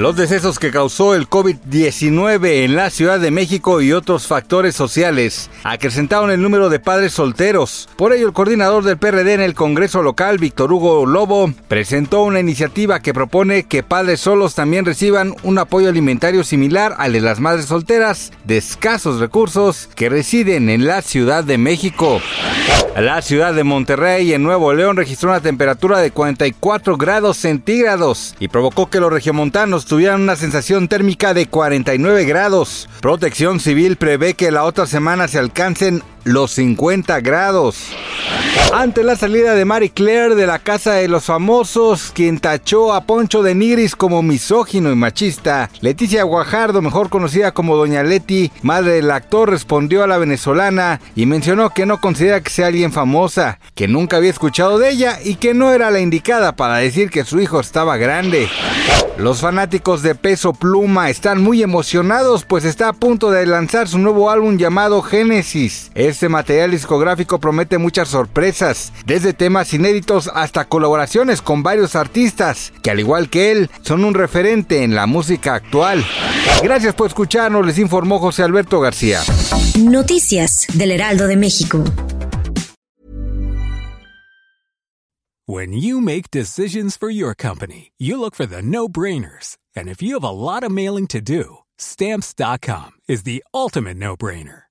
Los decesos que causó el COVID-19 en la Ciudad de México y otros factores sociales acrecentaron el número de padres solteros. Por ello, el coordinador del PRD en el Congreso local, Víctor Hugo Lobo, presentó una iniciativa que propone que padres solos también reciban un apoyo alimentario similar al de las madres solteras de escasos recursos que residen en la Ciudad de México. La ciudad de Monterrey en Nuevo León registró una temperatura de 44 grados centígrados y provocó que los regiomontanos tuvieran una sensación térmica de 49 grados. Protección Civil prevé que la otra semana se alcancen los 50 grados. Ante la salida de Marie Claire de la Casa de los Famosos, quien tachó a Poncho de Nigris como misógino y machista, Leticia Guajardo, mejor conocida como Doña Leti, madre del actor, respondió a la venezolana y mencionó que no considera que sea alguien famosa, que nunca había escuchado de ella y que no era la indicada para decir que su hijo estaba grande. Los fanáticos de Peso Pluma están muy emocionados pues está a punto de lanzar su nuevo álbum llamado Génesis. Este material discográfico promete muchas sorpresas, desde temas inéditos hasta colaboraciones con varios artistas, que al igual que él, son un referente en la música actual. Gracias por escucharnos, les informó José Alberto García. Noticias del Heraldo de México. When you make decisions for your company, you look for the no-brainers. And if you have a lot of mailing to do, stamps.com is the ultimate no-brainer.